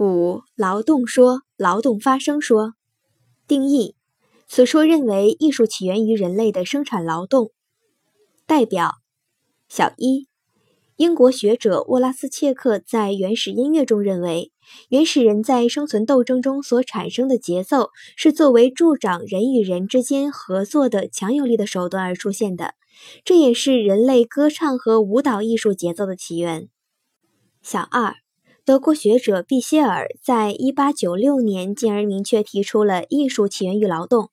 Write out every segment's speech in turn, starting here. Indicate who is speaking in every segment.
Speaker 1: 五、劳动说、劳动发生说定义：此说认为艺术起源于人类的生产劳动。代表：小一。英国学者沃拉斯切克在原始音乐中认为，原始人在生存斗争中所产生的节奏是作为助长人与人之间合作的强有力的手段而出现的，这也是人类歌唱和舞蹈艺术节奏的起源。小二，德国学者毕歇尔在1896年进而明确提出了艺术起源于劳动。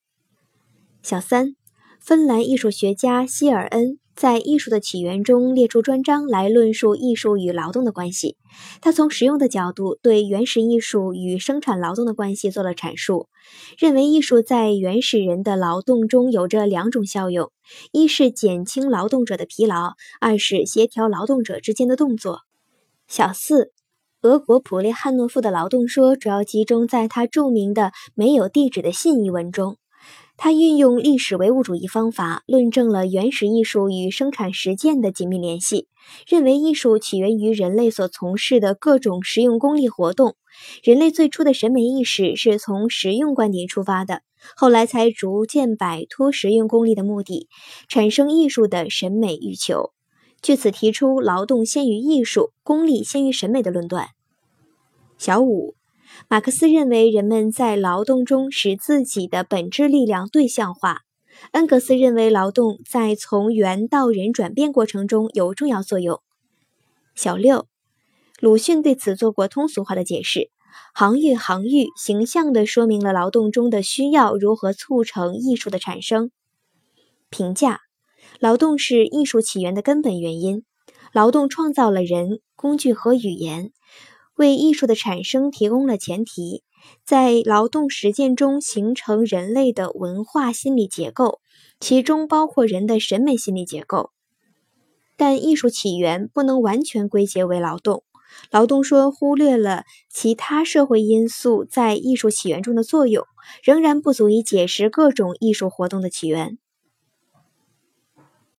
Speaker 1: 小三，芬兰艺术学家希尔恩。在艺术的起源中列出专章来论述艺术与劳动的关系。他从实用的角度对原始艺术与生产劳动的关系做了阐述，认为艺术在原始人的劳动中有着两种效用：一是减轻劳动者的疲劳，二是协调劳动者之间的动作。小四，俄国普列汉诺夫的劳动说主要集中在他著名的“没有地址的信”一文中。他运用历史唯物主义方法，论证了原始艺术与生产实践的紧密联系，认为艺术起源于人类所从事的各种实用功利活动。人类最初的审美意识是从实用观点出发的，后来才逐渐摆脱实用功利的目的，产生艺术的审美欲求，据此提出劳动先于艺术、功利先于审美的论断。小五。马克思认为，人们在劳动中使自己的本质力量对象化。恩格斯认为，劳动在从猿到人转变过程中有重要作用。小六，鲁迅对此做过通俗化的解释：行业行域形象地说明了劳动中的需要如何促成艺术的产生。评价：劳动是艺术起源的根本原因。劳动创造了人、工具和语言。为艺术的产生提供了前提，在劳动实践中形成人类的文化心理结构，其中包括人的审美心理结构。但艺术起源不能完全归结为劳动，劳动说忽略了其他社会因素在艺术起源中的作用，仍然不足以解释各种艺术活动的起源。